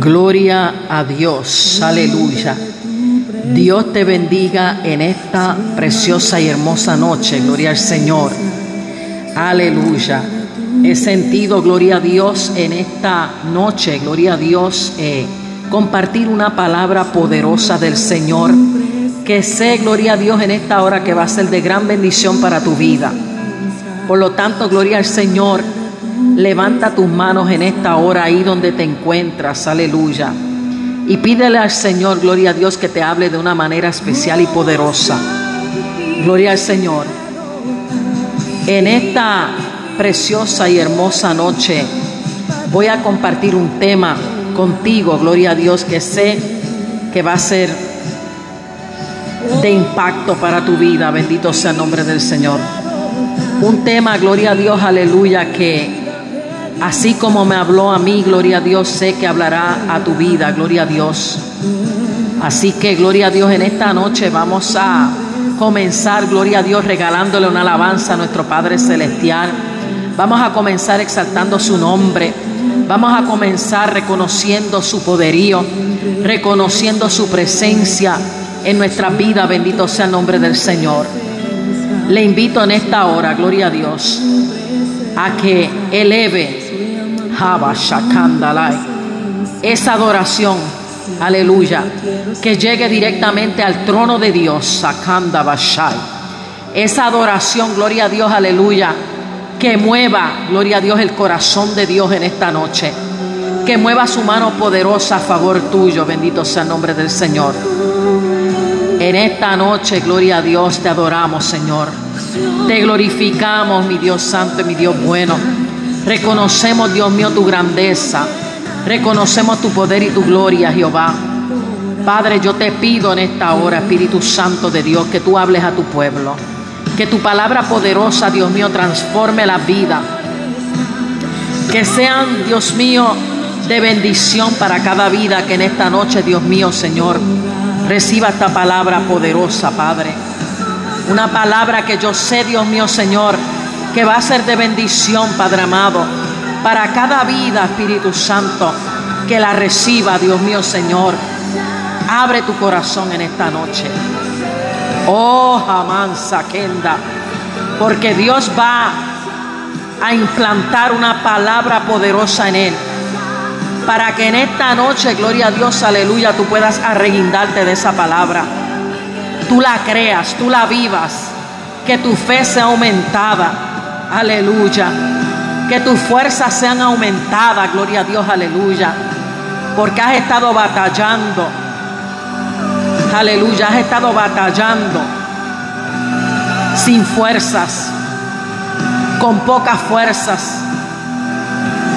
Gloria a Dios, aleluya. Dios te bendiga en esta preciosa y hermosa noche, gloria al Señor. Aleluya. He sentido, gloria a Dios, en esta noche, gloria a Dios, eh, compartir una palabra poderosa del Señor, que sé, gloria a Dios, en esta hora que va a ser de gran bendición para tu vida. Por lo tanto, gloria al Señor, levanta tus manos en esta hora ahí donde te encuentras, aleluya. Y pídele al Señor, gloria a Dios, que te hable de una manera especial y poderosa. Gloria al Señor. En esta preciosa y hermosa noche voy a compartir un tema contigo, gloria a Dios, que sé que va a ser de impacto para tu vida. Bendito sea el nombre del Señor. Un tema, gloria a Dios, aleluya, que así como me habló a mí, gloria a Dios, sé que hablará a tu vida, gloria a Dios. Así que, gloria a Dios, en esta noche vamos a comenzar, gloria a Dios, regalándole una alabanza a nuestro Padre Celestial. Vamos a comenzar exaltando su nombre. Vamos a comenzar reconociendo su poderío, reconociendo su presencia en nuestra vida. Bendito sea el nombre del Señor. Le invito en esta hora, gloria a Dios, a que eleve esa adoración, aleluya, que llegue directamente al trono de Dios. Esa adoración, gloria a Dios, aleluya que mueva, gloria a Dios, el corazón de Dios en esta noche. Que mueva su mano poderosa a favor tuyo, bendito sea el nombre del Señor. En esta noche, gloria a Dios, te adoramos, Señor. Te glorificamos, mi Dios santo y mi Dios bueno. Reconocemos, Dios mío, tu grandeza. Reconocemos tu poder y tu gloria, Jehová. Padre, yo te pido en esta hora, Espíritu Santo de Dios, que tú hables a tu pueblo. Que tu palabra poderosa, Dios mío, transforme la vida. Que sean, Dios mío, de bendición para cada vida que en esta noche, Dios mío, Señor, reciba esta palabra poderosa, Padre. Una palabra que yo sé, Dios mío, Señor, que va a ser de bendición, Padre amado, para cada vida, Espíritu Santo, que la reciba, Dios mío, Señor. Abre tu corazón en esta noche. Oh, Hamansa Kenda. Porque Dios va a implantar una palabra poderosa en él. Para que en esta noche, gloria a Dios, aleluya, tú puedas arreguindarte de esa palabra. Tú la creas, tú la vivas. Que tu fe sea aumentada. Aleluya. Que tus fuerzas sean aumentadas, gloria a Dios, aleluya. Porque has estado batallando aleluya, has estado batallando sin fuerzas, con pocas fuerzas.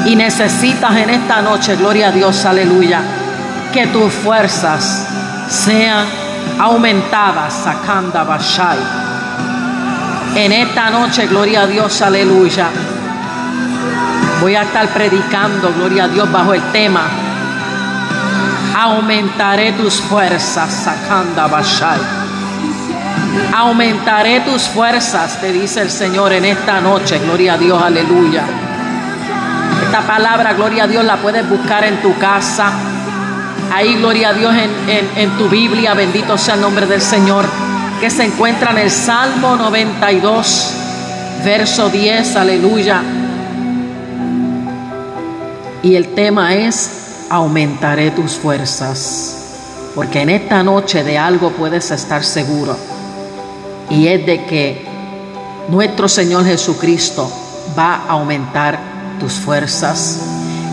Y necesitas en esta noche, gloria a Dios, aleluya, que tus fuerzas sean aumentadas, sacanda bashai. En esta noche, gloria a Dios, aleluya. Voy a estar predicando, gloria a Dios, bajo el tema aumentaré tus fuerzas, Sakanda Bashai. Aumentaré tus fuerzas, te dice el Señor en esta noche, gloria a Dios, aleluya. Esta palabra, gloria a Dios, la puedes buscar en tu casa. Ahí, gloria a Dios, en, en tu Biblia, bendito sea el nombre del Señor, que se encuentra en el Salmo 92, verso 10, aleluya. Y el tema es aumentaré tus fuerzas. Porque en esta noche de algo puedes estar seguro. Y es de que nuestro Señor Jesucristo va a aumentar tus fuerzas.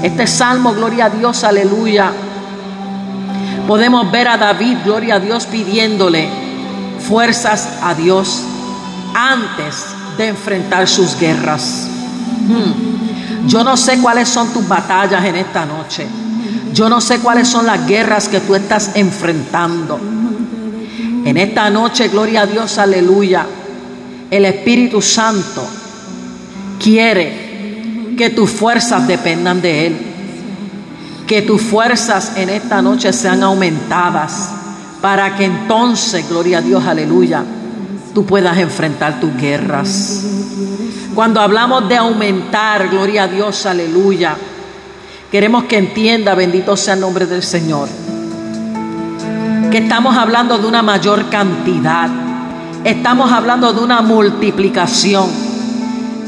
Este salmo, gloria a Dios, aleluya. Podemos ver a David, gloria a Dios, pidiéndole fuerzas a Dios antes de enfrentar sus guerras. Hmm. Yo no sé cuáles son tus batallas en esta noche. Yo no sé cuáles son las guerras que tú estás enfrentando. En esta noche, gloria a Dios, aleluya. El Espíritu Santo quiere que tus fuerzas dependan de Él. Que tus fuerzas en esta noche sean aumentadas para que entonces, gloria a Dios, aleluya, tú puedas enfrentar tus guerras. Cuando hablamos de aumentar, gloria a Dios, aleluya, Queremos que entienda, bendito sea el nombre del Señor, que estamos hablando de una mayor cantidad. Estamos hablando de una multiplicación.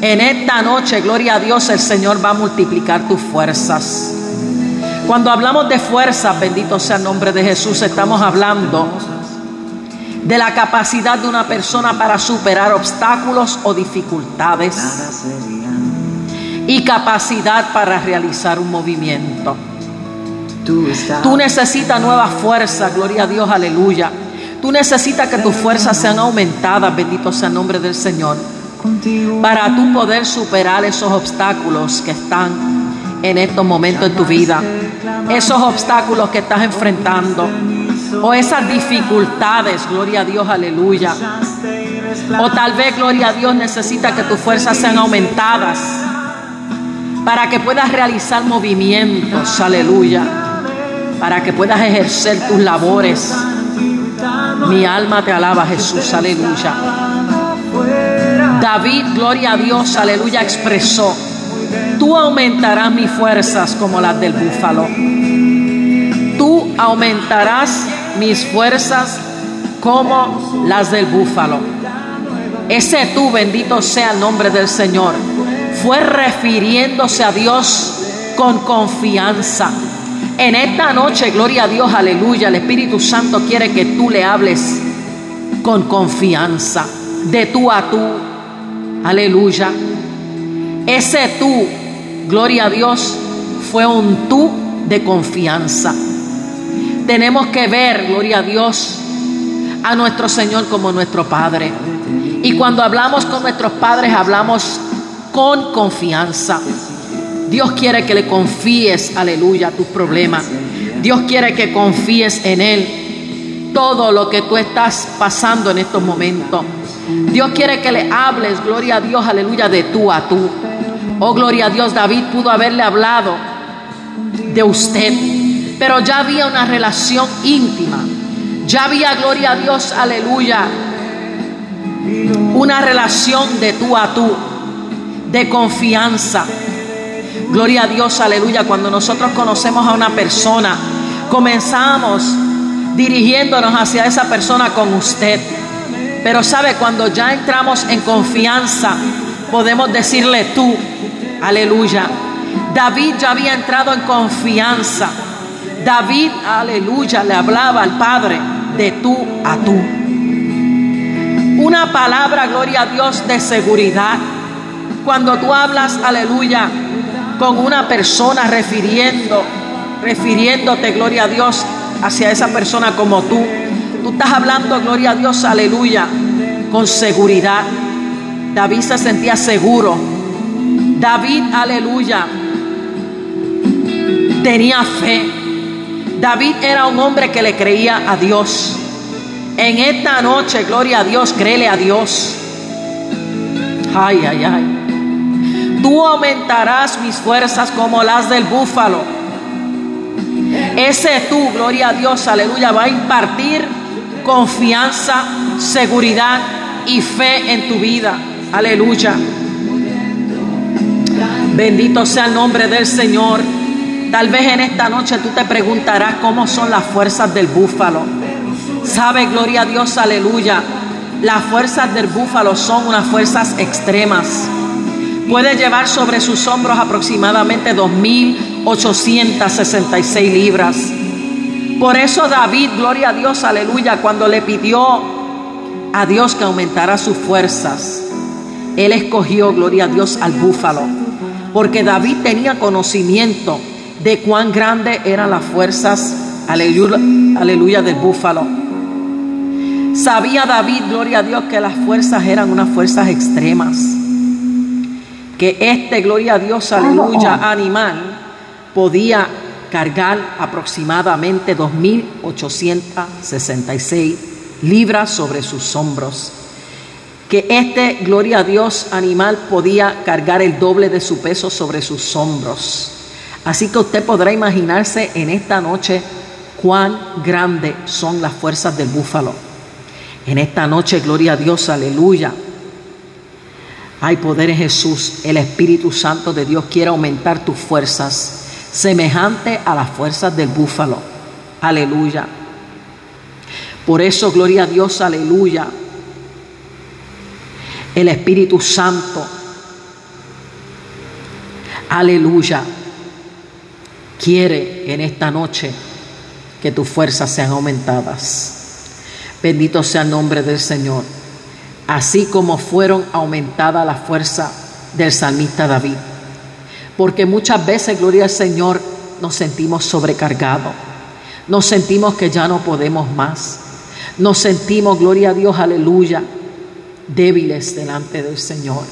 En esta noche, gloria a Dios, el Señor va a multiplicar tus fuerzas. Cuando hablamos de fuerzas, bendito sea el nombre de Jesús, estamos hablando de la capacidad de una persona para superar obstáculos o dificultades y capacidad para realizar un movimiento. Tú necesitas nueva fuerza, gloria a Dios, aleluya. Tú necesitas que tus fuerzas sean aumentadas, bendito sea el nombre del Señor, para tú poder superar esos obstáculos que están en estos momentos en tu vida, esos obstáculos que estás enfrentando o esas dificultades, gloria a Dios, aleluya. O tal vez, gloria a Dios, necesita que tus fuerzas sean aumentadas para que puedas realizar movimientos, aleluya. Para que puedas ejercer tus labores. Mi alma te alaba, Jesús, aleluya. David, gloria a Dios, aleluya, expresó, tú aumentarás mis fuerzas como las del búfalo. Tú aumentarás mis fuerzas como las del búfalo. Ese tú, bendito sea el nombre del Señor, fue refiriéndose a Dios con confianza. En esta noche, gloria a Dios, aleluya, el Espíritu Santo quiere que tú le hables con confianza, de tú a tú, aleluya. Ese tú, gloria a Dios, fue un tú de confianza. Tenemos que ver, gloria a Dios, a nuestro Señor como nuestro Padre. Y cuando hablamos con nuestros padres, hablamos con confianza. Dios quiere que le confíes, aleluya, tus problemas. Dios quiere que confíes en Él todo lo que tú estás pasando en estos momentos. Dios quiere que le hables, gloria a Dios, aleluya, de tú a tú. Oh, gloria a Dios, David pudo haberle hablado de usted pero ya había una relación íntima. Ya había, gloria a Dios, aleluya, una relación de tú a tú, de confianza. Gloria a Dios, aleluya, cuando nosotros conocemos a una persona, comenzamos dirigiéndonos hacia esa persona con usted. Pero sabe, cuando ya entramos en confianza, podemos decirle tú, aleluya. David ya había entrado en confianza. David, aleluya, le hablaba al Padre de tú a tú. Una palabra, gloria a Dios, de seguridad. Cuando tú hablas, aleluya, con una persona refiriendo, refiriéndote, gloria a Dios, hacia esa persona como tú. Tú estás hablando, gloria a Dios, aleluya, con seguridad. David se sentía seguro. David, aleluya, tenía fe. David era un hombre que le creía a Dios. En esta noche, gloria a Dios, créele a Dios. Ay, ay, ay. Tú aumentarás mis fuerzas como las del búfalo. Ese tú, gloria a Dios, aleluya, va a impartir confianza, seguridad y fe en tu vida. Aleluya. Bendito sea el nombre del Señor. Tal vez en esta noche tú te preguntarás cómo son las fuerzas del búfalo. Sabe, gloria a Dios, aleluya. Las fuerzas del búfalo son unas fuerzas extremas. Puede llevar sobre sus hombros aproximadamente 2.866 libras. Por eso David, gloria a Dios, aleluya, cuando le pidió a Dios que aumentara sus fuerzas, él escogió, gloria a Dios, al búfalo. Porque David tenía conocimiento de cuán grande eran las fuerzas, aleluya, aleluya del búfalo. Sabía David, gloria a Dios, que las fuerzas eran unas fuerzas extremas. Que este, gloria a Dios, aleluya, animal podía cargar aproximadamente 2.866 libras sobre sus hombros. Que este, gloria a Dios, animal podía cargar el doble de su peso sobre sus hombros. Así que usted podrá imaginarse en esta noche cuán grandes son las fuerzas del búfalo. En esta noche, gloria a Dios, aleluya. Hay poder en Jesús. El Espíritu Santo de Dios quiere aumentar tus fuerzas. semejante a las fuerzas del búfalo. Aleluya. Por eso, gloria a Dios, aleluya. El Espíritu Santo, aleluya, quiere en esta noche que tus fuerzas sean aumentadas. Bendito sea el nombre del Señor. Así como fueron aumentadas la fuerza del salmista David. Porque muchas veces, gloria al Señor, nos sentimos sobrecargados. Nos sentimos que ya no podemos más. Nos sentimos, gloria a Dios, aleluya, débiles delante del Señor.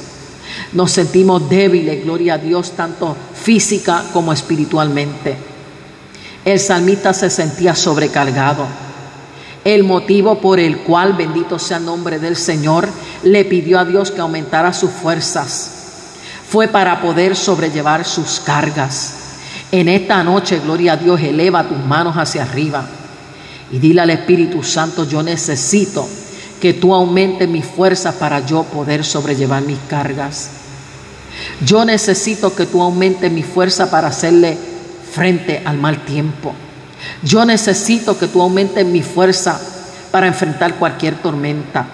Nos sentimos débiles, gloria a Dios, tanto física como espiritualmente. El salmista se sentía sobrecargado. El motivo por el cual, bendito sea el nombre del Señor, le pidió a Dios que aumentara sus fuerzas fue para poder sobrellevar sus cargas. En esta noche, gloria a Dios, eleva tus manos hacia arriba y dile al Espíritu Santo, yo necesito que tú aumentes mis fuerzas para yo poder sobrellevar mis cargas. Yo necesito que tú aumentes mi fuerza para hacerle frente al mal tiempo. Yo necesito que tú aumentes mi fuerza para enfrentar cualquier tormenta.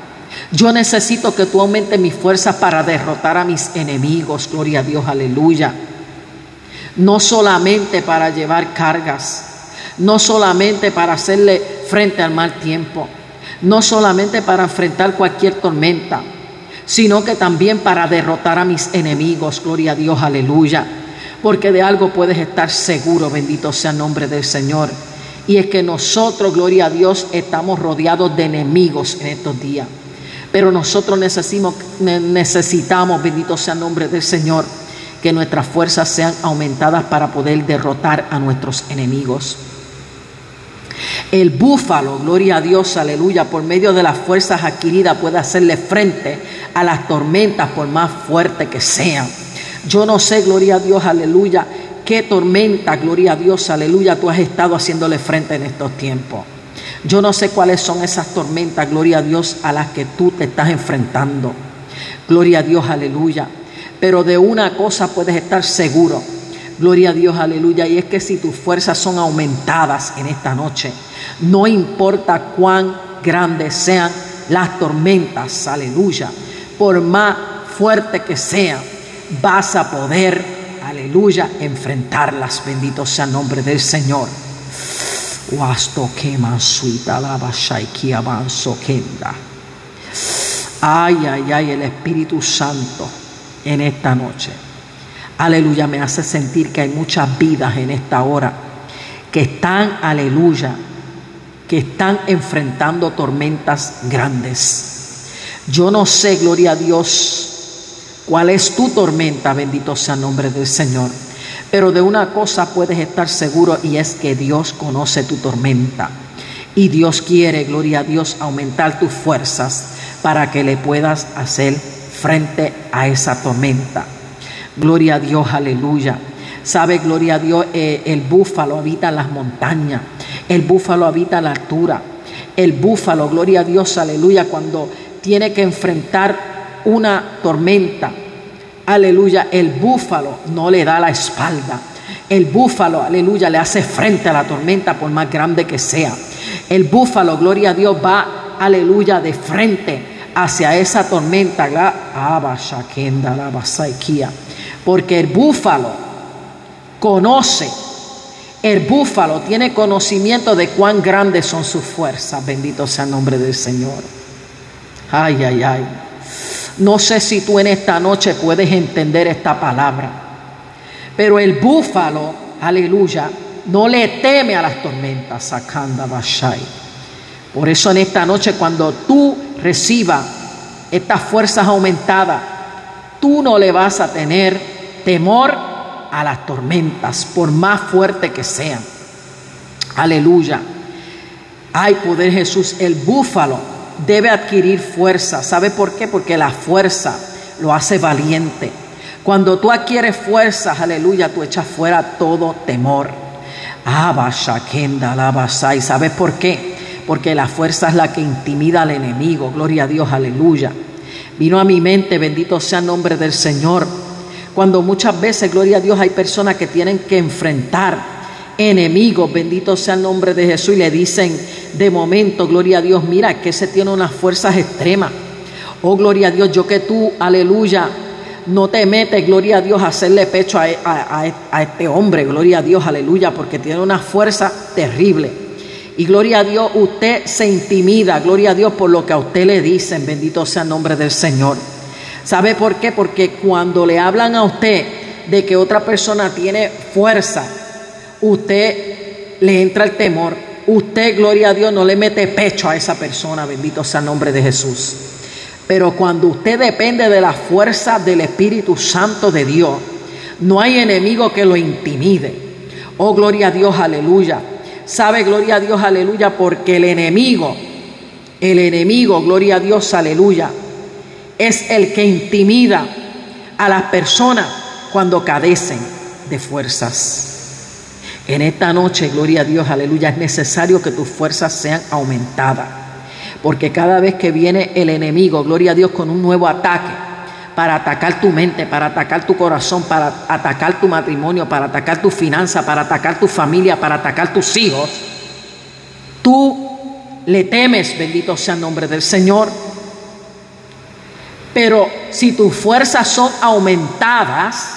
Yo necesito que tú aumentes mi fuerza para derrotar a mis enemigos. Gloria a Dios, aleluya. No solamente para llevar cargas, no solamente para hacerle frente al mal tiempo, no solamente para enfrentar cualquier tormenta, sino que también para derrotar a mis enemigos. Gloria a Dios, aleluya. Porque de algo puedes estar seguro, bendito sea el nombre del Señor. Y es que nosotros, gloria a Dios, estamos rodeados de enemigos en estos días. Pero nosotros necesitamos, bendito sea el nombre del Señor, que nuestras fuerzas sean aumentadas para poder derrotar a nuestros enemigos. El búfalo, gloria a Dios, aleluya, por medio de las fuerzas adquiridas puede hacerle frente a las tormentas por más fuertes que sean. Yo no sé, gloria a Dios, aleluya, qué tormenta, gloria a Dios, aleluya, tú has estado haciéndole frente en estos tiempos. Yo no sé cuáles son esas tormentas, gloria a Dios, a las que tú te estás enfrentando. Gloria a Dios, aleluya. Pero de una cosa puedes estar seguro. Gloria a Dios, aleluya. Y es que si tus fuerzas son aumentadas en esta noche, no importa cuán grandes sean las tormentas, aleluya. Por más fuerte que sean, vas a poder, aleluya, enfrentarlas. Bendito sea el nombre del Señor. Ay, ay, ay, el Espíritu Santo en esta noche. Aleluya, me hace sentir que hay muchas vidas en esta hora que están, aleluya, que están enfrentando tormentas grandes. Yo no sé, gloria a Dios, cuál es tu tormenta, bendito sea el nombre del Señor. Pero de una cosa puedes estar seguro y es que Dios conoce tu tormenta. Y Dios quiere, gloria a Dios, aumentar tus fuerzas para que le puedas hacer frente a esa tormenta. Gloria a Dios, aleluya. Sabe, gloria a Dios, eh, el búfalo habita en las montañas, el búfalo habita la altura. El búfalo, gloria a Dios, aleluya, cuando tiene que enfrentar una tormenta, aleluya, el búfalo no le da la espalda. El búfalo, aleluya, le hace frente a la tormenta por más grande que sea. El búfalo, gloria a Dios, va, aleluya, de frente hacia esa tormenta. Porque el búfalo conoce, el búfalo tiene conocimiento de cuán grandes son sus fuerzas. Bendito sea el nombre del Señor. Ay, ay, ay. No sé si tú en esta noche puedes entender esta palabra, pero el búfalo, aleluya, no le teme a las tormentas, sacanda bashai. Por eso en esta noche cuando tú recibas estas fuerzas aumentadas, tú no le vas a tener temor a las tormentas, por más fuerte que sean. Aleluya. Ay, poder Jesús, el búfalo debe adquirir fuerza. ¿Sabe por qué? Porque la fuerza lo hace valiente. Cuando tú adquieres fuerza, aleluya, tú echas fuera todo temor. ¿Y sabes por qué? Porque la fuerza es la que intimida al enemigo. Gloria a Dios, aleluya. Vino a mi mente, bendito sea el nombre del Señor, Cuando muchas veces, gloria a Dios, hay personas que tienen que enfrentar enemigos, bendito sea el nombre de Jesús, y le dicen de momento, gloria a Dios, mira que ese tiene unas fuerzas extremas. Oh, gloria a Dios, yo que tú, aleluya, no te metes, gloria a Dios, a hacerle pecho a, a, este hombre, gloria a Dios, aleluya, porque tiene una fuerza terrible. Y gloria a Dios, usted se intimida, gloria a Dios, por lo que a usted le dicen, bendito sea el nombre del Señor. ¿Sabe por qué? Porque cuando le hablan a usted de que otra persona tiene fuerza, usted le entra el temor. Usted, gloria a Dios, no le mete pecho a esa persona, bendito sea el nombre de Jesús. Pero cuando usted depende de la fuerza del Espíritu Santo de Dios, no hay enemigo que lo intimide. Oh, gloria a Dios, aleluya. Sabe, gloria a Dios, aleluya, porque el enemigo, el enemigo, gloria a Dios, aleluya, es el que intimida a las personas cuando cadecen de fuerzas. En esta noche, gloria a Dios, aleluya, es necesario que tus fuerzas sean aumentadas. Porque cada vez que viene el enemigo, gloria a Dios, con un nuevo ataque, para atacar tu mente, para atacar tu corazón, para atacar tu matrimonio, para atacar tu finanza, para atacar tu familia, para atacar tus hijos, tú le temes, bendito sea el nombre del Señor. Pero si tus fuerzas son aumentadas,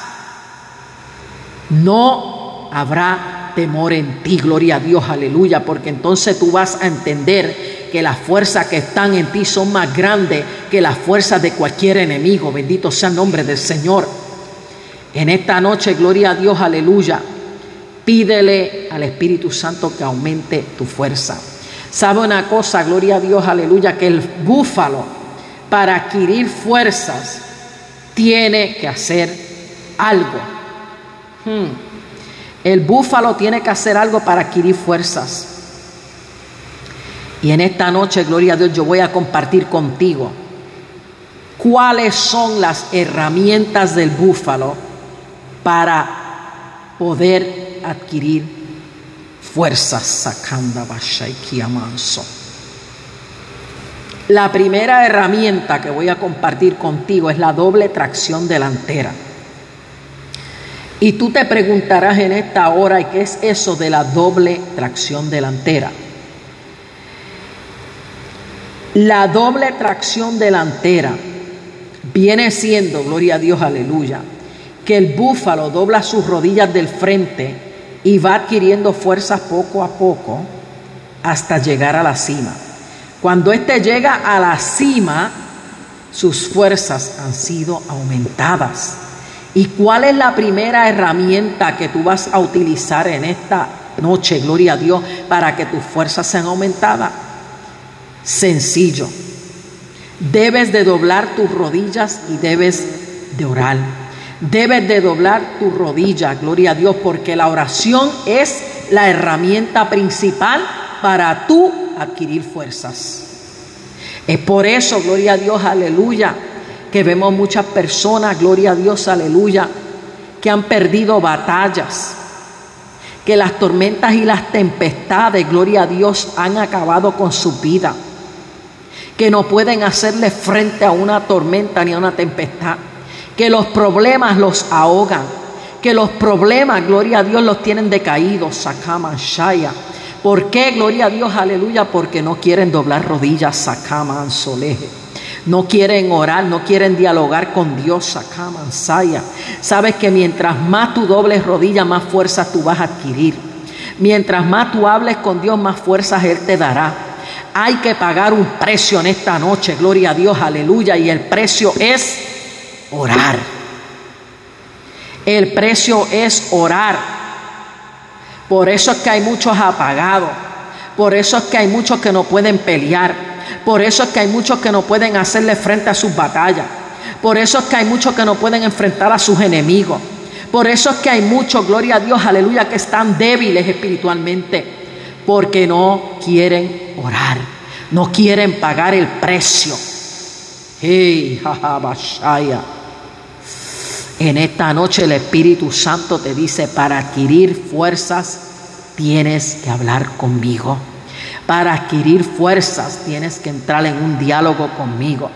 no habrá temor en ti, gloria a Dios, aleluya, porque entonces tú vas a entender que las fuerzas que están en ti son más grandes que las fuerzas de cualquier enemigo. Bendito sea el nombre del Señor. En esta noche, gloria a Dios, aleluya. Pídele al Espíritu Santo que aumente tu fuerza. ¿Sabe una cosa? Gloria a Dios, aleluya, que el búfalo para adquirir fuerzas tiene que hacer algo. Hmm. El búfalo tiene que hacer algo para adquirir fuerzas. Y en esta noche, gloria a Dios, yo voy a compartir contigo cuáles son las herramientas del búfalo para poder adquirir fuerzas. Sacanda manso. La primera herramienta que voy a compartir contigo es la doble tracción delantera. Y tú te preguntarás en esta hora, ¿y qué es eso de la doble tracción delantera? La doble tracción delantera viene siendo, gloria a Dios, aleluya, que el búfalo dobla sus rodillas del frente y va adquiriendo fuerzas poco a poco hasta llegar a la cima. Cuando éste llega a la cima, sus fuerzas han sido aumentadas. ¿Y cuál es la primera herramienta que tú vas a utilizar en esta noche, gloria a Dios, para que tus fuerzas sean aumentadas? sencillo. Debes de doblar tus rodillas y debes de orar. Debes de doblar tus rodillas, gloria a Dios, porque la oración es la herramienta principal para tú adquirir fuerzas. Es por eso, gloria a Dios, aleluya, que vemos muchas personas, gloria a Dios, aleluya, que han perdido batallas, que las tormentas y las tempestades, gloria a Dios, han acabado con su vida que no pueden hacerle frente a una tormenta ni a una tempestad, que los problemas los ahogan, que los problemas, gloria a Dios, los tienen decaídos, Shaya. ¿Por qué, gloria a Dios, aleluya? Porque no quieren doblar rodillas, Sakama Ansoleje. No quieren orar, no quieren dialogar con Dios, Sakama Saya. Sabes que mientras más tú dobles rodillas, más fuerzas tú vas a adquirir. Mientras más tú hables con Dios, más fuerzas Él te dará. Hay que pagar un precio en esta noche, gloria a Dios, aleluya. Y el precio es orar. El precio es orar. Por eso es que hay muchos apagados. Por eso es que hay muchos que no pueden pelear. Por eso es que hay muchos que no pueden hacerle frente a sus batallas. Por eso es que hay muchos que no pueden enfrentar a sus enemigos. Por eso es que hay muchos, gloria a Dios, aleluya, que están débiles espiritualmente. Porque no quieren orar, no quieren pagar el precio. Hey, en esta noche el Espíritu Santo te dice, para adquirir fuerzas tienes que hablar conmigo. Para adquirir fuerzas tienes que entrar en un diálogo conmigo.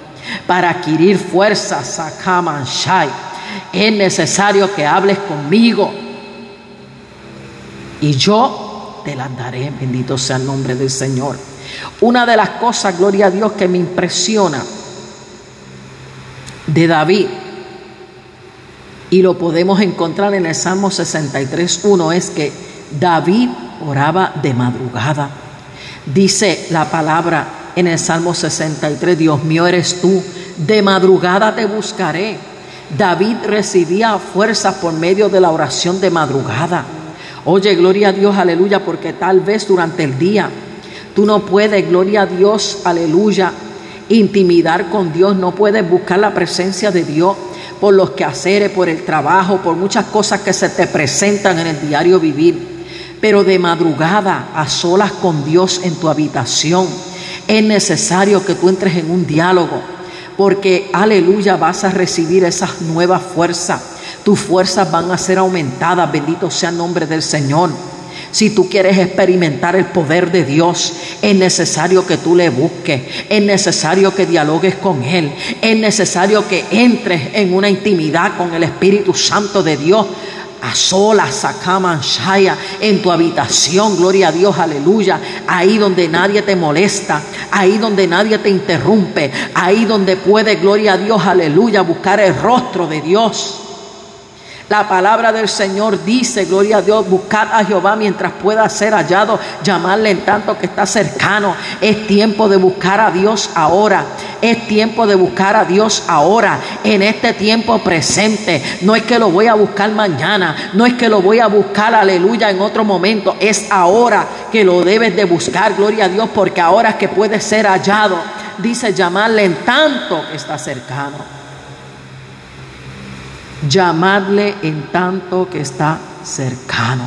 Para adquirir fuerzas, Shai. Es necesario que hables conmigo. Y yo te las daré. Bendito sea el nombre del Señor. Una de las cosas, gloria a Dios, que me impresiona de David, y lo podemos encontrar en el Salmo 63.1, es que David oraba de madrugada. Dice la palabra en el Salmo 63, Dios mío eres tú, de madrugada te buscaré. David recibía fuerza por medio de la oración de madrugada. Oye, gloria a Dios, aleluya, porque tal vez durante el día tú no puedes, gloria a Dios, aleluya, intimidar con Dios, no puedes buscar la presencia de Dios por los quehaceres, por el trabajo, por muchas cosas que se te presentan en el diario vivir. Pero de madrugada, a solas con Dios en tu habitación, es necesario que tú entres en un diálogo, porque aleluya vas a recibir esas nuevas fuerzas. Tus fuerzas van a ser aumentadas, bendito sea el nombre del Señor. Si tú quieres experimentar el poder de Dios, es necesario que tú le busques, es necesario que dialogues con Él, es necesario que entres en una intimidad con el Espíritu Santo de Dios a solas, Shaya, en tu habitación, gloria a Dios, aleluya, ahí donde nadie te molesta, ahí donde nadie te interrumpe, ahí donde puedes, gloria a Dios, aleluya, buscar el rostro de Dios. La palabra del Señor dice, gloria a Dios, buscad a Jehová mientras pueda ser hallado, llamarle en tanto que está cercano. Es tiempo de buscar a Dios ahora. Es tiempo de buscar a Dios ahora, en este tiempo presente. No es que lo voy a buscar mañana, no es que lo voy a buscar, aleluya, en otro momento. Es ahora que lo debes de buscar, gloria a Dios, porque ahora es que puede ser hallado. Dice llamarle en tanto que está cercano llamadle en tanto que está cercano.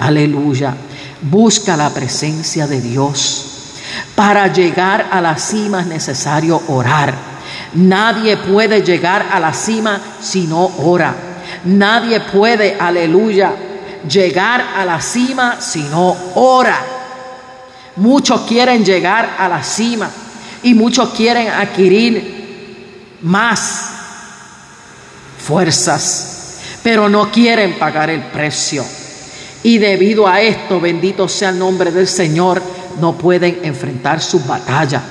Aleluya. Busca la presencia de Dios. Para llegar a la cima es necesario orar. Nadie puede llegar a la cima si no ora. Nadie puede, aleluya, llegar a la cima si no ora. Muchos quieren llegar a la cima y muchos quieren adquirir más fuerzas, pero no quieren pagar el precio. Y debido a esto, bendito sea el nombre del Señor, no pueden enfrentar su batalla,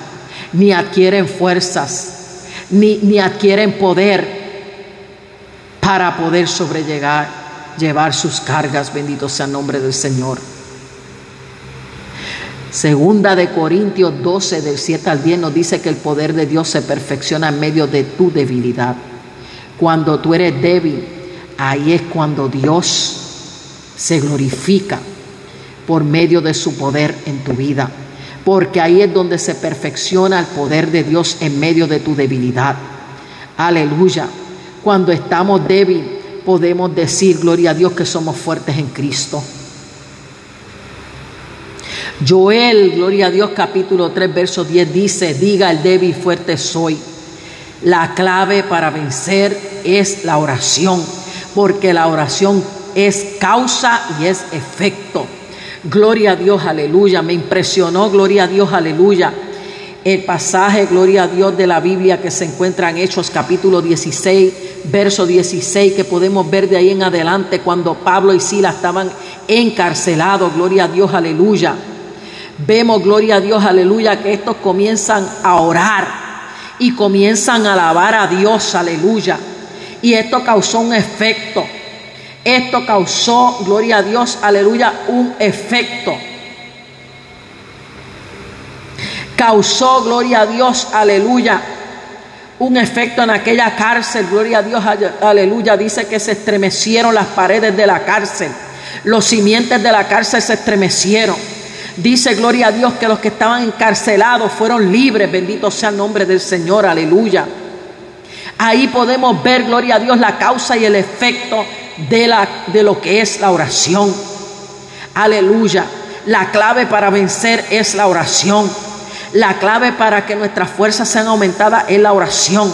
ni adquieren fuerzas, ni, ni adquieren poder para poder sobrellegar, llevar sus cargas, bendito sea el nombre del Señor. Segunda de Corintios 12, del 7 al 10 nos dice que el poder de Dios se perfecciona en medio de tu debilidad. Cuando tú eres débil, ahí es cuando Dios se glorifica por medio de su poder en tu vida. Porque ahí es donde se perfecciona el poder de Dios en medio de tu debilidad. Aleluya. Cuando estamos débiles, podemos decir, gloria a Dios, que somos fuertes en Cristo. Joel, gloria a Dios, capítulo 3, verso 10 dice, diga el débil, fuerte soy. La clave para vencer es la oración, porque la oración es causa y es efecto. Gloria a Dios, aleluya. Me impresionó, gloria a Dios, aleluya. El pasaje, gloria a Dios, de la Biblia que se encuentra en Hechos capítulo 16, verso 16, que podemos ver de ahí en adelante cuando Pablo y Sila estaban encarcelados, gloria a Dios, aleluya. Vemos, gloria a Dios, aleluya, que estos comienzan a orar y comienzan a alabar a Dios, aleluya. Y esto causó un efecto. Esto causó, gloria a Dios, aleluya, un efecto. Causó, gloria a Dios, aleluya, un efecto en aquella cárcel, gloria a Dios, aleluya. Dice que se estremecieron las paredes de la cárcel, los simientes de la cárcel se estremecieron. Dice, gloria a Dios, que los que estaban encarcelados fueron libres. Bendito sea el nombre del Señor, aleluya. Ahí podemos ver, gloria a Dios, la causa y el efecto de, la, de lo que es la oración. Aleluya. La clave para vencer es la oración. La clave para que nuestras fuerzas sean aumentadas es la oración.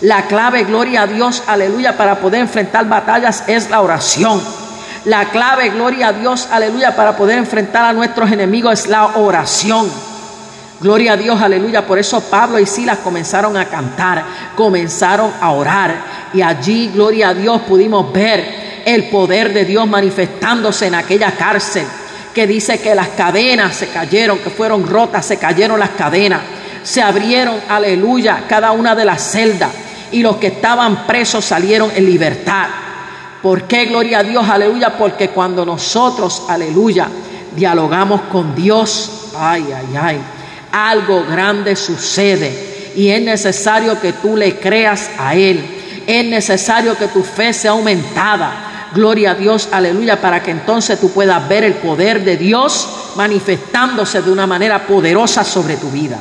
La clave, gloria a Dios, aleluya, para poder enfrentar batallas es la oración. La clave, gloria a Dios, aleluya, para poder enfrentar a nuestros enemigos es la oración. Gloria a Dios, aleluya. Por eso Pablo y Silas comenzaron a cantar, comenzaron a orar. Y allí, gloria a Dios, pudimos ver el poder de Dios manifestándose en aquella cárcel. Que dice que las cadenas se cayeron, que fueron rotas, se cayeron las cadenas. Se abrieron, aleluya, cada una de las celdas. Y los que estaban presos salieron en libertad. ¿Por qué, gloria a Dios, aleluya? Porque cuando nosotros, aleluya, dialogamos con Dios, ay, ay, ay algo grande sucede y es necesario que tú le creas a Él. Es necesario que tu fe sea aumentada. Gloria a Dios, aleluya, para que entonces tú puedas ver el poder de Dios manifestándose de una manera poderosa sobre tu vida.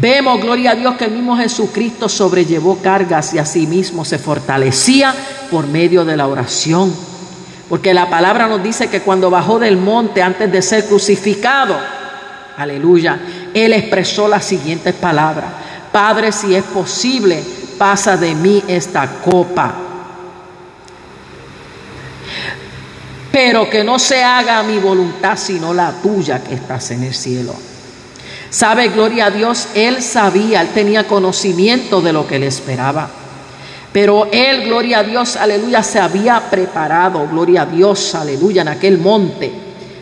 Vemos, gloria a Dios, que el mismo Jesucristo sobrellevó cargas y asimismo se fortalecía por medio de la oración. Porque la palabra nos dice que cuando bajó del monte antes de ser crucificado, Aleluya. Él expresó las siguientes palabras. Padre, si es posible, pasa de mí esta copa. Pero que no se haga mi voluntad, sino la tuya que estás en el cielo. ¿Sabe, gloria a Dios? Él sabía, él tenía conocimiento de lo que le esperaba. Pero él, gloria a Dios, aleluya, se había preparado, gloria a Dios, aleluya, en aquel monte,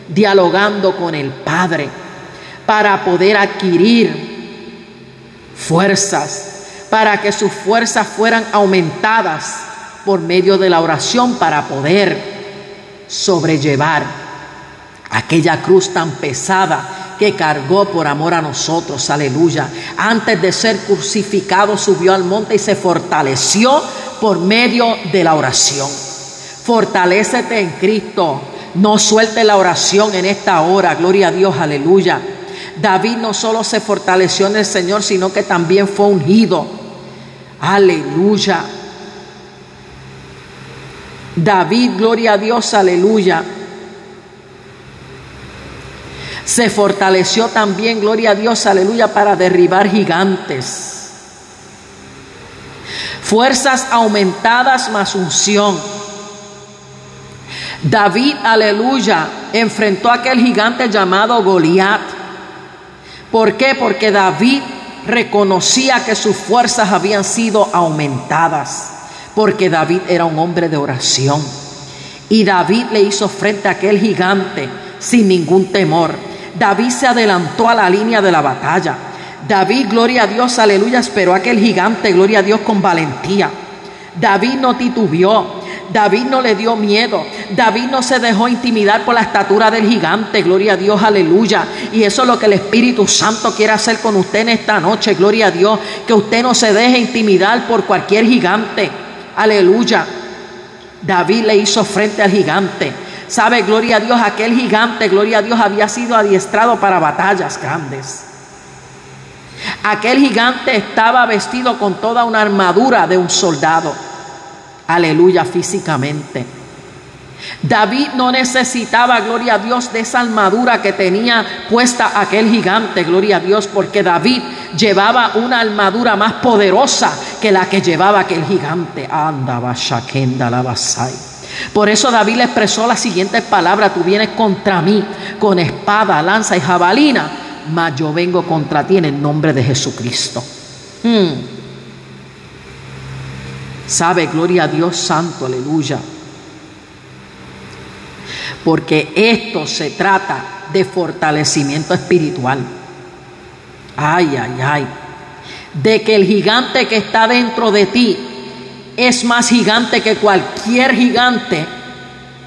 dialogando con el Padre para poder adquirir fuerzas, para que sus fuerzas fueran aumentadas por medio de la oración para poder sobrellevar aquella cruz tan pesada que cargó por amor a nosotros, aleluya. Antes de ser crucificado subió al monte y se fortaleció por medio de la oración. Fortalécete en Cristo, no suelte la oración en esta hora, gloria a Dios, aleluya. David no solo se fortaleció en el Señor, sino que también fue ungido. Aleluya. David, gloria a Dios, aleluya. Se fortaleció también, gloria a Dios, aleluya, para derribar gigantes. Fuerzas aumentadas más unción. David, aleluya, enfrentó a aquel gigante llamado Goliat. ¿Por qué? Porque David reconocía que sus fuerzas habían sido aumentadas, porque David era un hombre de oración. Y David le hizo frente a aquel gigante sin ningún temor. David se adelantó a la línea de la batalla. David, gloria a Dios, aleluya, esperó a aquel gigante, gloria a Dios, con valentía. David no titubeó. David no le dio miedo. David no se dejó intimidar por la estatura del gigante. Gloria a Dios, aleluya. Y eso es lo que el Espíritu Santo quiere hacer con usted en esta noche. Gloria a Dios. Que usted no se deje intimidar por cualquier gigante. Aleluya. David le hizo frente al gigante. Sabe, gloria a Dios, aquel gigante, gloria a Dios, había sido adiestrado para batallas grandes. Aquel gigante estaba vestido con toda una armadura de un soldado aleluya, físicamente. David no necesitaba, gloria a Dios, de esa armadura que tenía puesta aquel gigante, gloria a Dios, porque David llevaba una armadura más poderosa que la que llevaba aquel gigante. Andaba Shakenda la Por eso David le expresó las siguientes palabras: Tú vienes contra mí con espada, lanza y jabalina, mas yo vengo contra ti en el nombre de Jesucristo. Hmm. Sabe, gloria a Dios Santo, aleluya. Porque esto se trata de fortalecimiento espiritual. Ay, ay, ay. De que el gigante que está dentro de ti es más gigante que cualquier gigante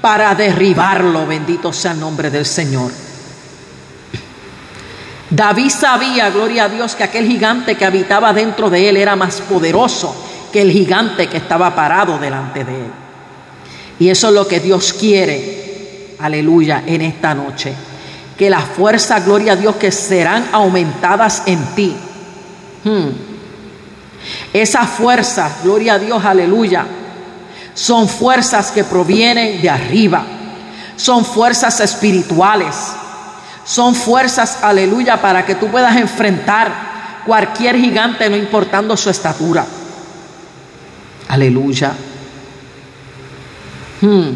para derribarlo. Bendito sea el nombre del Señor. David sabía, gloria a Dios, que aquel gigante que habitaba dentro de él era más poderoso que el gigante que estaba parado delante de él. Y eso es lo que Dios quiere, aleluya, en esta noche. Que las fuerzas, gloria a Dios, que serán aumentadas en ti. Hmm. Esas fuerzas, gloria a Dios, aleluya, son fuerzas que provienen de arriba. Son fuerzas espirituales. Son fuerzas, aleluya, para que tú puedas enfrentar cualquier gigante, no importando su estatura. Aleluya. Hmm.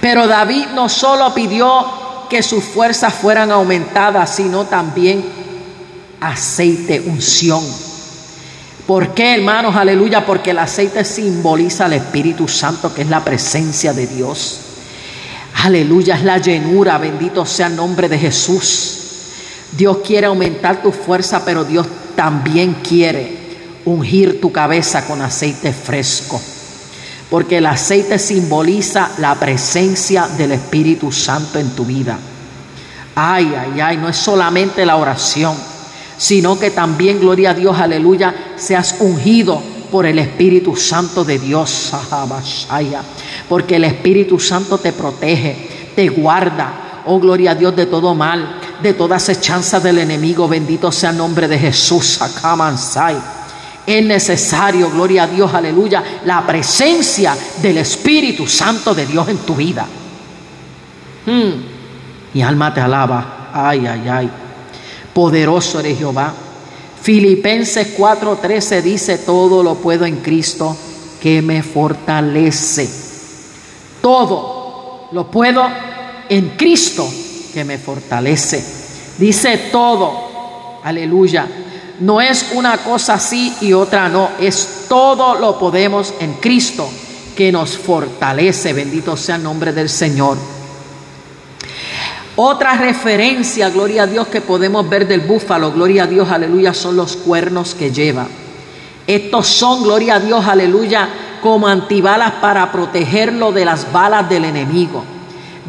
Pero David no solo pidió que sus fuerzas fueran aumentadas, sino también aceite, unción. ¿Por qué, hermanos? Aleluya, porque el aceite simboliza al Espíritu Santo, que es la presencia de Dios. Aleluya, es la llenura, bendito sea el nombre de Jesús. Dios quiere aumentar tu fuerza, pero Dios también quiere ungir tu cabeza con aceite fresco. Porque el aceite simboliza la presencia del Espíritu Santo en tu vida. Ay, ay, ay, no es solamente la oración, sino que también, gloria a Dios, aleluya, seas ungido por el Espíritu Santo de Dios. Porque el Espíritu Santo te protege, te guarda, oh gloria a Dios, de todo mal, de toda acechanza del enemigo. Bendito sea el nombre de Jesús. Es necesario, gloria a Dios, aleluya, la presencia del Espíritu Santo de Dios en tu vida. Hmm. Mi alma te alaba. Ay, ay, ay. Poderoso eres Jehová. Filipenses 4:13 dice, todo lo puedo en Cristo que me fortalece. Todo lo puedo en Cristo que me fortalece. Dice todo, aleluya. No es una cosa así y otra no, es todo lo podemos en Cristo que nos fortalece. Bendito sea el nombre del Señor. Otra referencia, gloria a Dios, que podemos ver del búfalo, gloria a Dios, aleluya, son los cuernos que lleva. Estos son, gloria a Dios, aleluya, como antibalas para protegerlo de las balas del enemigo.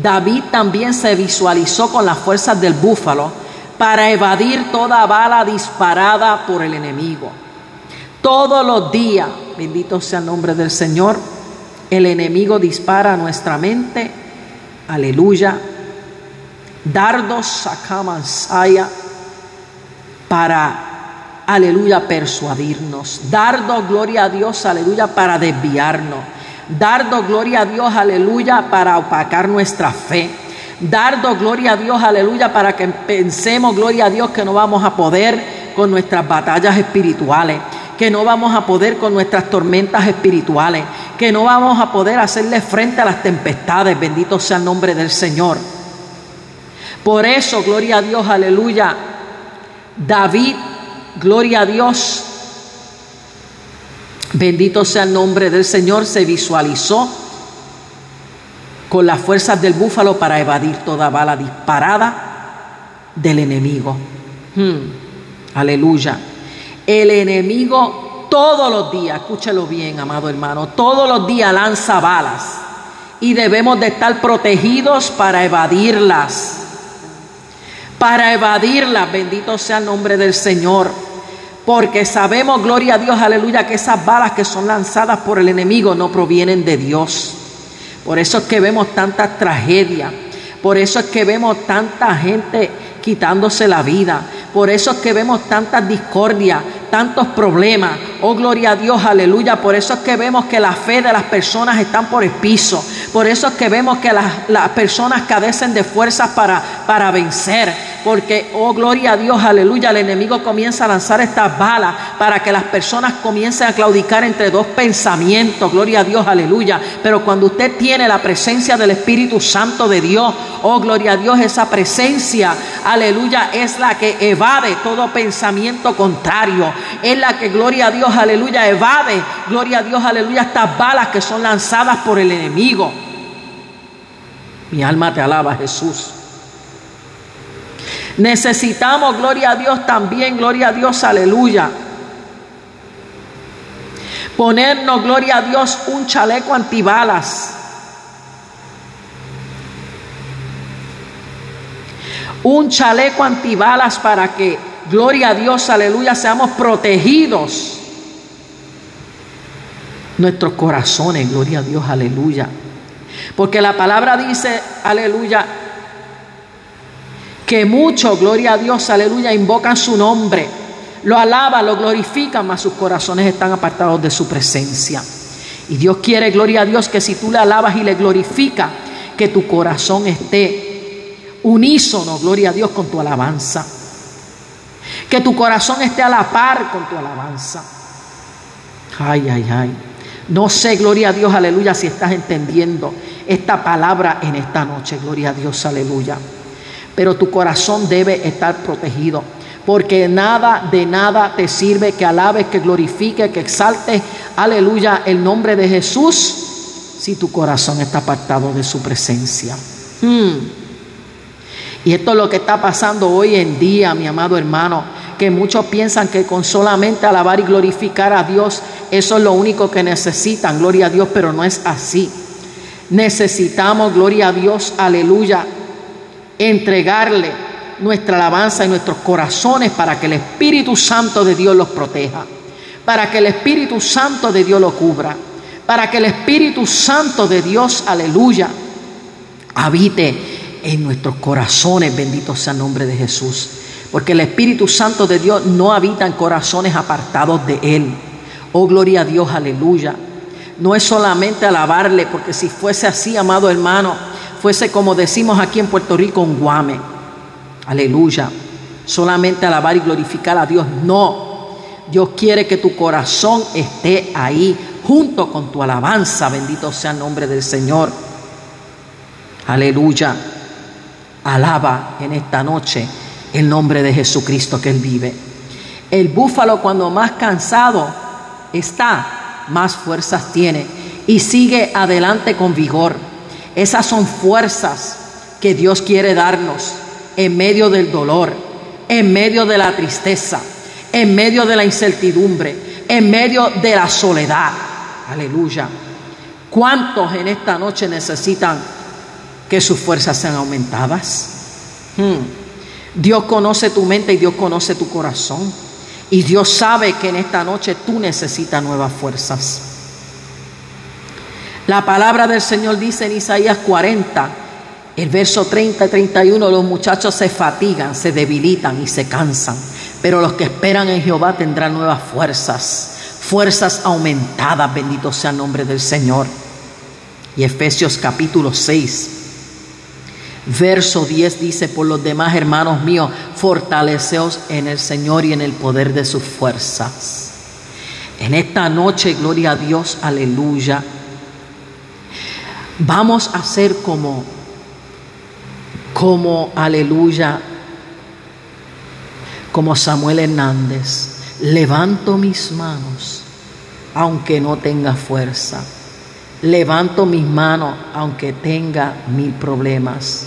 David también se visualizó con las fuerzas del búfalo para evadir toda bala disparada por el enemigo. Todos los días, bendito sea el nombre del Señor, el enemigo dispara a nuestra mente, aleluya, dardos sacamansaya para, aleluya, persuadirnos. Dardos, gloria a Dios, aleluya, para desviarnos. Dardos, gloria a Dios, aleluya, para opacar nuestra fe. Dardos, gloria a Dios, aleluya, para que pensemos, gloria a Dios, que no vamos a poder con nuestras batallas espirituales que no vamos a poder con nuestras tormentas espirituales, que no vamos a poder hacerle frente a las tempestades. Bendito sea el nombre del Señor. Por eso, gloria a Dios, aleluya. David, gloria a Dios. Bendito sea el nombre del Señor, se visualizó con las fuerzas del búfalo para evadir toda bala disparada del enemigo. Hmm. Aleluya. El enemigo todos los días, escúchelo bien, amado hermano, todos los días lanza balas y debemos de estar protegidos para evadirlas para evadirla. Bendito sea el nombre del Señor. Porque sabemos, gloria a Dios, aleluya, que esas balas que son lanzadas por el enemigo no provienen de Dios. Por eso es que vemos tanta tragedia. Por eso es que vemos tanta gente quitándose la vida. Por eso es que vemos tantas discordias, tantos problemas. Oh, gloria a Dios, aleluya. Por eso es que vemos que la fe de las personas están por el piso. Por eso es que vemos que las, personas cadecen de fuerzas para, para vencer. Porque, oh, gloria a Dios, aleluya, el enemigo comienza a lanzar estas balas para que las personas comiencen a claudicar entre dos pensamientos. Gloria a Dios, aleluya. Pero cuando usted tiene la presencia del Espíritu Santo de Dios, oh, gloria a Dios, esa presencia, aleluya, es la que evade todo pensamiento contrario es la que, gloria a Dios, aleluya, evade, gloria a Dios, aleluya, estas balas que son lanzadas por el enemigo. Mi alma te alaba, Jesús. Necesitamos, gloria a Dios, también, gloria a Dios, aleluya. Ponernos, gloria a Dios, un chaleco antibalas. Un chaleco antibalas para que Gloria a Dios, aleluya, seamos protegidos. Nuestros corazones, gloria a Dios, aleluya. Porque la palabra dice, aleluya, que muchos, gloria a Dios, aleluya, invocan su nombre, lo alaban, lo glorifican, mas sus corazones están apartados de su presencia. Y Dios quiere, gloria a Dios, que si tú le alabas y le glorificas, que tu corazón esté unísono, gloria a Dios, con tu alabanza. Que tu corazón esté a la par con tu alabanza. Ay, ay, ay. No sé, gloria a Dios, aleluya, si estás entendiendo esta palabra en esta noche. Gloria a Dios, aleluya. Pero tu corazón debe estar protegido. Porque nada de nada te sirve que alabes, que glorifiques, que exaltes, aleluya, el nombre de Jesús, si tu corazón está apartado de su presencia. Hmm. Y esto es lo que está pasando hoy en día, mi amado hermano, que muchos piensan que con solamente alabar y glorificar a Dios, eso es lo único que necesitan, gloria a Dios, pero no es así. Necesitamos, gloria a Dios, aleluya, entregarle nuestra alabanza y nuestros corazones para que el Espíritu Santo de Dios los proteja, para que el Espíritu Santo de Dios los cubra, para que el Espíritu Santo de Dios, aleluya, habite en nuestros corazones, bendito sea el nombre de Jesús. Porque el Espíritu Santo de Dios no habita en corazones apartados de Él. Oh, gloria a Dios, aleluya. No es solamente alabarle, porque si fuese así, amado hermano, fuese como decimos aquí en Puerto Rico, un guame. Aleluya. Solamente alabar y glorificar a Dios. No. Dios quiere que tu corazón esté ahí junto con tu alabanza. Bendito sea el nombre del Señor. Aleluya. Alaba en esta noche el nombre de Jesucristo que Él vive. El búfalo cuando más cansado está, más fuerzas tiene y sigue adelante con vigor. Esas son fuerzas que Dios quiere darnos en medio del dolor, en medio de la tristeza, en medio de la incertidumbre, en medio de la soledad. Aleluya. ¿Cuántos en esta noche necesitan que sus fuerzas sean aumentadas? Hmm. Dios conoce tu mente y Dios conoce tu corazón. Y Dios sabe que en esta noche tú necesitas nuevas fuerzas. La palabra del Señor dice en Isaías 40, el verso 30 y 31, los muchachos se fatigan, se debilitan y se cansan, pero los que esperan en Jehová tendrán nuevas fuerzas, fuerzas aumentadas, bendito sea el nombre del Señor. Y Efesios capítulo 6, verso 10 dice, por los demás hermanos míos, fortaleceos en el Señor y en el poder de sus fuerzas. En esta noche, gloria a Dios, aleluya. Vamos a ser como como, aleluya, como Samuel Hernández, levanto mis manos aunque no tenga fuerza. Levanto mis manos aunque tenga mil problemas.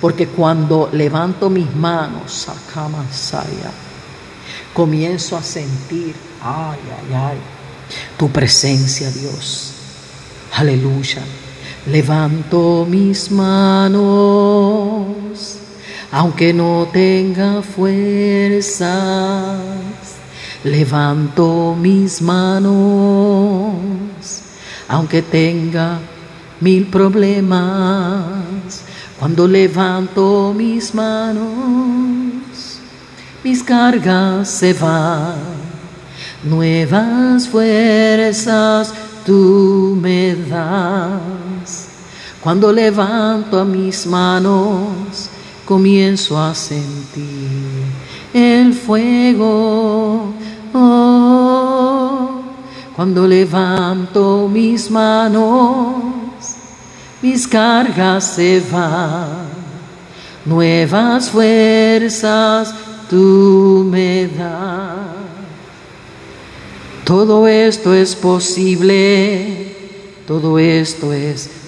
Porque cuando levanto mis manos, Sakamasaya, comienzo a sentir, ay, ay, ay, tu presencia, Dios. Aleluya. Levanto mis manos, aunque no tenga fuerzas. Levanto mis manos, aunque tenga mil problemas. Cuando levanto mis manos, mis cargas se van, nuevas fuerzas tú me das. Cuando levanto a mis manos, comienzo a sentir el fuego. Oh, cuando levanto mis manos, mis cargas se van, nuevas fuerzas tú me das. Todo esto es posible, todo esto es posible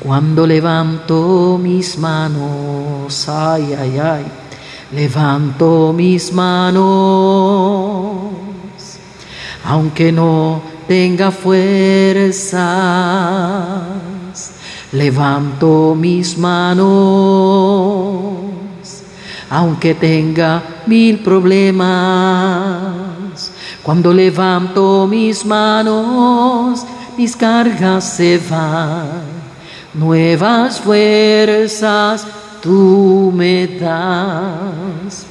cuando levanto mis manos, ay, ay, ay, levanto mis manos, aunque no tenga fuerzas, levanto mis manos, aunque tenga mil problemas cuando levanto mis manos, mis cargas se van, nuevas fuerzas tú me das.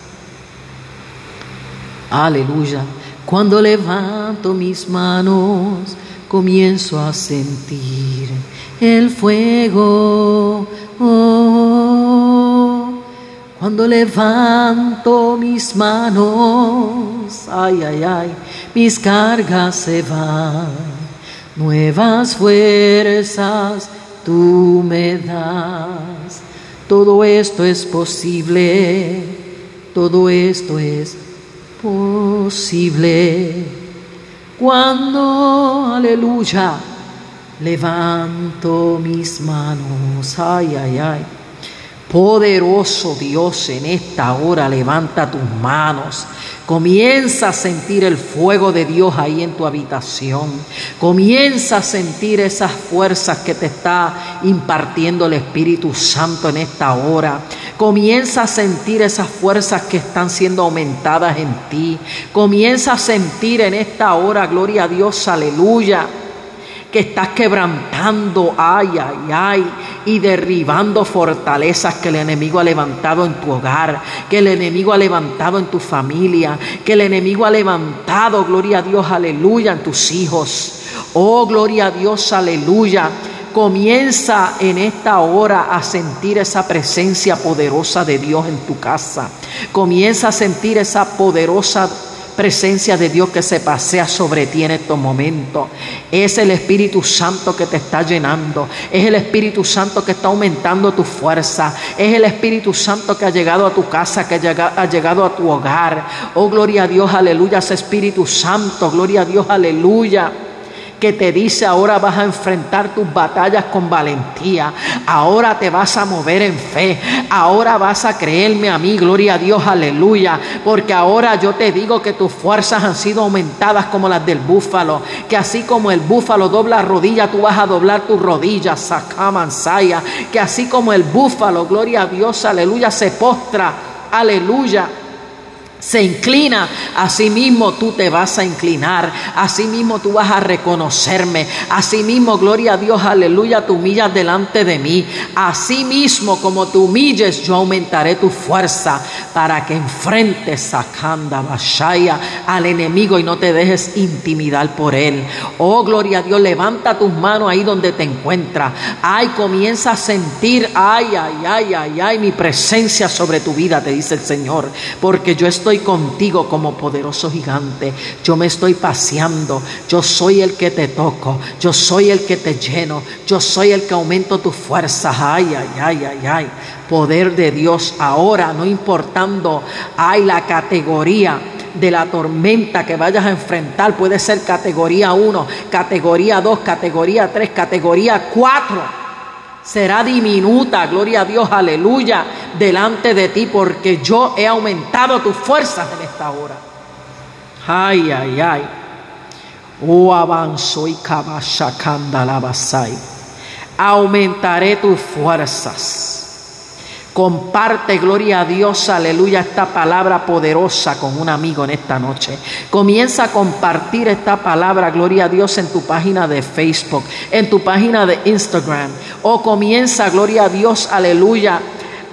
Aleluya. Cuando levanto mis manos, comienzo a sentir el fuego. Oh, cuando levanto mis manos, ay, ay, ay, mis cargas se van, nuevas fuerzas tú me das. Todo esto es posible, todo esto es posible. Cuando, aleluya, levanto mis manos, ay, ay, ay. Poderoso Dios, en esta hora levanta tus manos. Comienza a sentir el fuego de Dios ahí en tu habitación. Comienza a sentir esas fuerzas que te está impartiendo el Espíritu Santo en esta hora. Comienza a sentir esas fuerzas que están siendo aumentadas en ti. Comienza a sentir en esta hora, gloria a Dios, aleluya que estás quebrantando, ay, ay, ay, y derribando fortalezas que el enemigo ha levantado en tu hogar, que el enemigo ha levantado en tu familia, que el enemigo ha levantado, gloria a Dios, aleluya, en tus hijos. Oh, gloria a Dios, aleluya. Comienza en esta hora a sentir esa presencia poderosa de Dios en tu casa. Comienza a sentir esa poderosa presencia de Dios que se pasea sobre ti en estos momentos. Es el Espíritu Santo que te está llenando. Es el Espíritu Santo que está aumentando tu fuerza. Es el Espíritu Santo que ha llegado a tu casa, que ha llegado a tu hogar. Oh, gloria a Dios, aleluya. Ese Espíritu Santo, gloria a Dios, aleluya que te dice ahora vas a enfrentar tus batallas con valentía, ahora te vas a mover en fe, ahora vas a creerme a mí, gloria a Dios, aleluya, porque ahora yo te digo que tus fuerzas han sido aumentadas como las del búfalo, que así como el búfalo dobla rodilla, tú vas a doblar tus rodillas, sacamansaya, que así como el búfalo, gloria a Dios, aleluya, se postra, aleluya se inclina, así mismo tú te vas a inclinar, así mismo tú vas a reconocerme, así mismo, gloria a Dios, aleluya, tú humillas delante de mí, así mismo como tú humilles, yo aumentaré tu fuerza para que enfrentes a Kanda al enemigo y no te dejes intimidar por él. Oh, gloria a Dios, levanta tus manos ahí donde te encuentras. Ay, comienza a sentir, ay, ay, ay, ay, ay, mi presencia sobre tu vida, te dice el Señor, porque yo estoy contigo como poderoso gigante. Yo me estoy paseando. Yo soy el que te toco. Yo soy el que te lleno. Yo soy el que aumento tus fuerzas. Ay, ay, ay, ay, ay. Poder de Dios ahora, no importando, hay la categoría de la tormenta que vayas a enfrentar. Puede ser categoría 1, categoría 2, categoría 3, categoría 4 será diminuta, gloria a Dios, aleluya, delante de ti, porque yo he aumentado tus fuerzas en esta hora. Ay, ay, ay. Oh, avanzo y basai. Aumentaré tus fuerzas. Comparte, gloria a Dios, aleluya, esta palabra poderosa con un amigo en esta noche. Comienza a compartir esta palabra, gloria a Dios, en tu página de Facebook, en tu página de Instagram. O comienza, gloria a Dios, aleluya,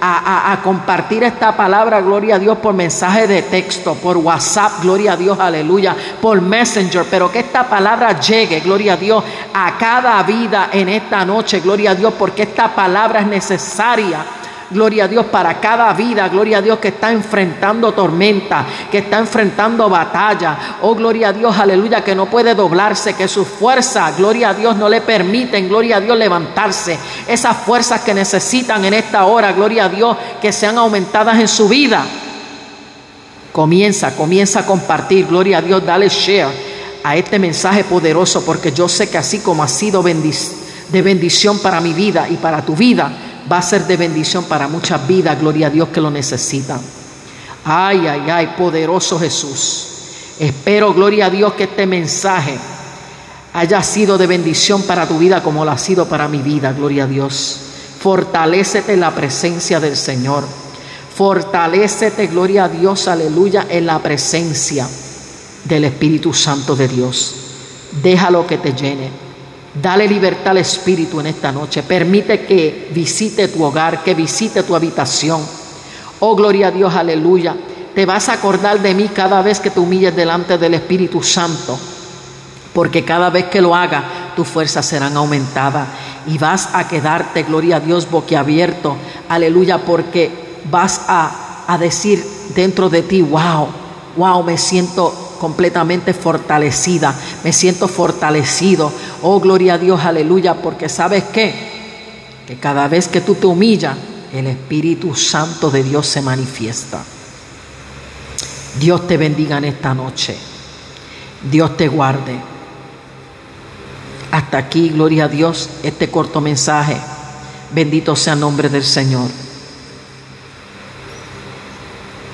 a, a, compartir esta palabra, gloria a Dios, por mensaje de texto, por WhatsApp, gloria a Dios, aleluya, por Messenger, pero que esta palabra llegue, gloria a Dios, a cada vida en esta noche, gloria a Dios, porque esta palabra es necesaria Gloria a Dios para cada vida. Gloria a Dios que está enfrentando tormenta, que está enfrentando batalla. Oh, gloria a Dios, aleluya, que no puede doblarse, que su fuerza, gloria a Dios, no le permiten, gloria a Dios, levantarse. Esas fuerzas que necesitan en esta hora, gloria a Dios, que sean aumentadas en su vida. Comienza, comienza a compartir, gloria a Dios, dale share a este mensaje poderoso, porque yo sé que así como ha sido de bendición para mi vida y para tu vida, va a ser de bendición para muchas vidas, gloria a Dios que lo necesitan. Ay, ay, ay, poderoso Jesús. Espero, gloria a Dios, que este mensaje haya sido de bendición para tu vida como lo ha sido para mi vida, gloria a Dios. Fortalécete en la presencia del Señor. Fortalécete, gloria a Dios, aleluya, en la presencia del Espíritu Santo de Dios. Déjalo que te llene. Dale libertad al Espíritu en esta noche. Permite que visite tu hogar, que visite tu habitación. Oh, gloria a Dios, aleluya. Te vas a acordar de mí cada vez que te humilles delante del Espíritu Santo. Porque cada vez que lo haga, tus fuerzas serán aumentadas. Y vas a quedarte, gloria a Dios, boquiabierto. Aleluya, porque vas a, a decir dentro de ti, wow, wow, me siento completamente fortalecida, me siento fortalecido. Oh, gloria a Dios, aleluya, porque sabes qué? Que cada vez que tú te humillas, el Espíritu Santo de Dios se manifiesta. Dios te bendiga en esta noche. Dios te guarde. Hasta aquí, gloria a Dios, este corto mensaje. Bendito sea el nombre del Señor.